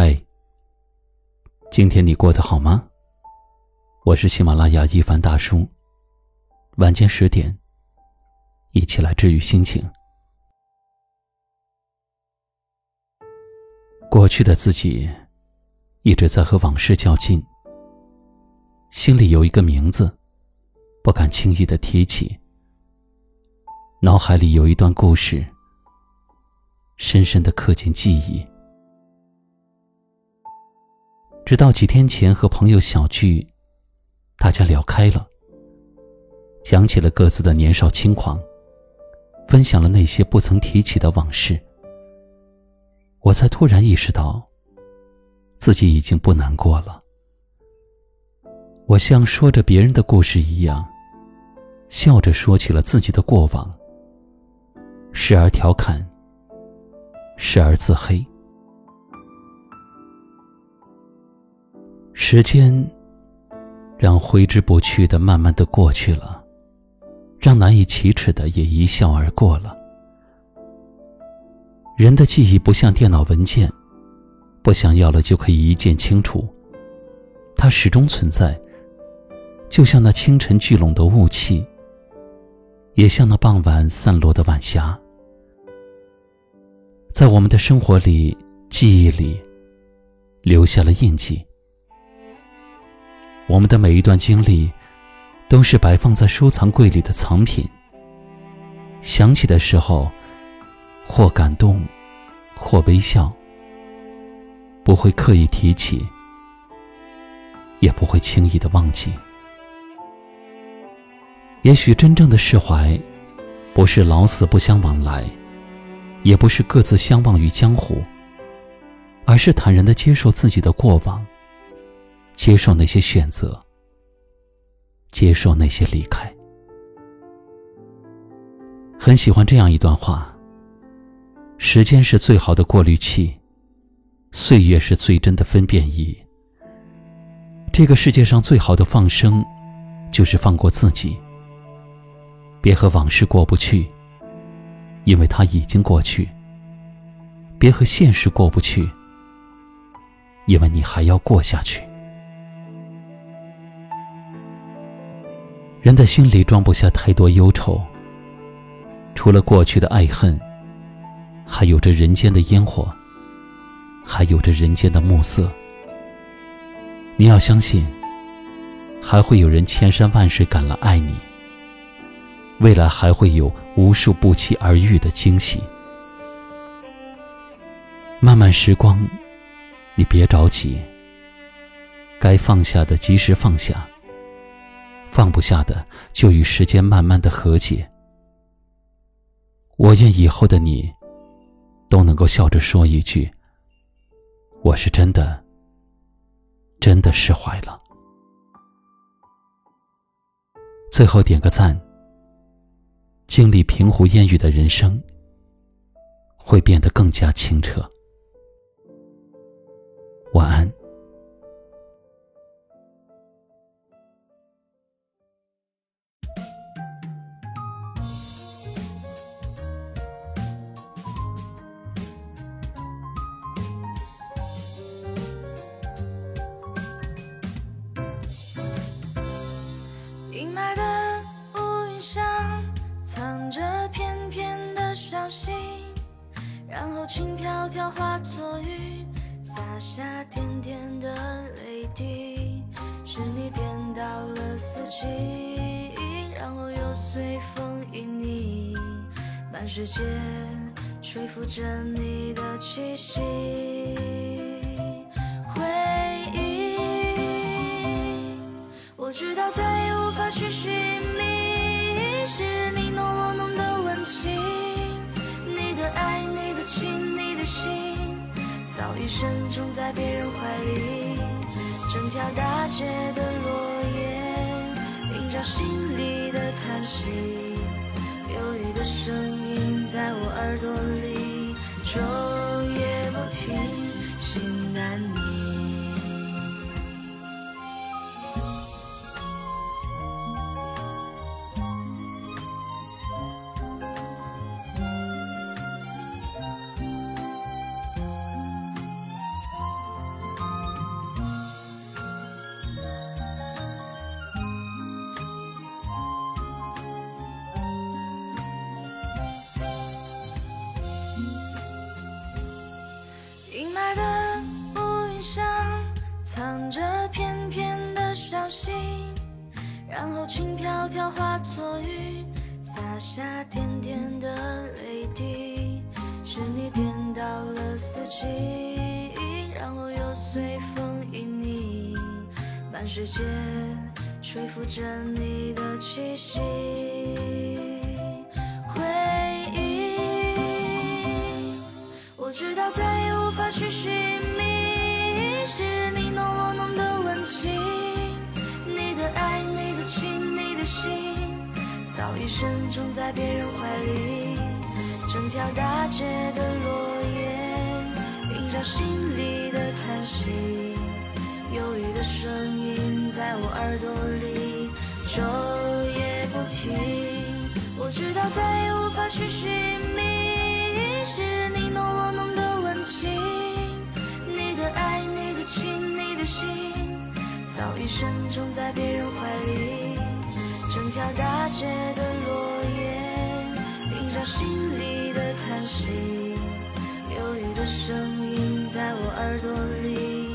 嗨，今天你过得好吗？我是喜马拉雅一凡大叔。晚间十点，一起来治愈心情。过去的自己一直在和往事较劲，心里有一个名字，不敢轻易的提起。脑海里有一段故事，深深的刻进记忆。直到几天前和朋友小聚，大家聊开了，讲起了各自的年少轻狂，分享了那些不曾提起的往事，我才突然意识到，自己已经不难过了。我像说着别人的故事一样，笑着说起了自己的过往，时而调侃，时而自黑。时间，让挥之不去的慢慢的过去了，让难以启齿的也一笑而过了。人的记忆不像电脑文件，不想要了就可以一键清除，它始终存在，就像那清晨聚拢的雾气，也像那傍晚散落的晚霞，在我们的生活里、记忆里留下了印记。我们的每一段经历，都是摆放在收藏柜里的藏品。想起的时候，或感动，或微笑，不会刻意提起，也不会轻易的忘记。也许真正的释怀，不是老死不相往来，也不是各自相忘于江湖，而是坦然的接受自己的过往。接受那些选择，接受那些离开。很喜欢这样一段话：时间是最好的过滤器，岁月是最真的分辨仪。这个世界上最好的放生，就是放过自己。别和往事过不去，因为它已经过去；别和现实过不去，因为你还要过下去。人的心里装不下太多忧愁，除了过去的爱恨，还有着人间的烟火，还有着人间的暮色。你要相信，还会有人千山万水赶来爱你。未来还会有无数不期而遇的惊喜。漫漫时光，你别着急，该放下的及时放下。放不下的，就与时间慢慢的和解。我愿以后的你，都能够笑着说一句：“我是真的，真的释怀了。”最后点个赞。经历平湖烟雨的人生，会变得更加清澈。晚安。飘飘化作雨，洒下点点的泪滴。是你点到了四季，然后又随风旖旎，满世界吹拂着你的气息。早已深种在别人怀里。整条大街的落叶，映照心里的叹息，忧郁的声音在我耳朵里昼夜不停，轻飘飘化作雨，洒下点点的泪滴。是你颠倒了四季，然后又随风旖旎，满世界吹拂着你的气息。回忆，我知道再也无法去寻觅，深种在别人怀里。整条大街的落叶，映照心里的叹息，忧郁的声音在我耳朵里昼夜不停。我知道再也无法去寻觅，昔日你侬我侬的温情，你的爱，你的情，你的心，早已深种在别人怀里。一条大街的落叶，映照心里的叹息，忧郁的声音在我耳朵里。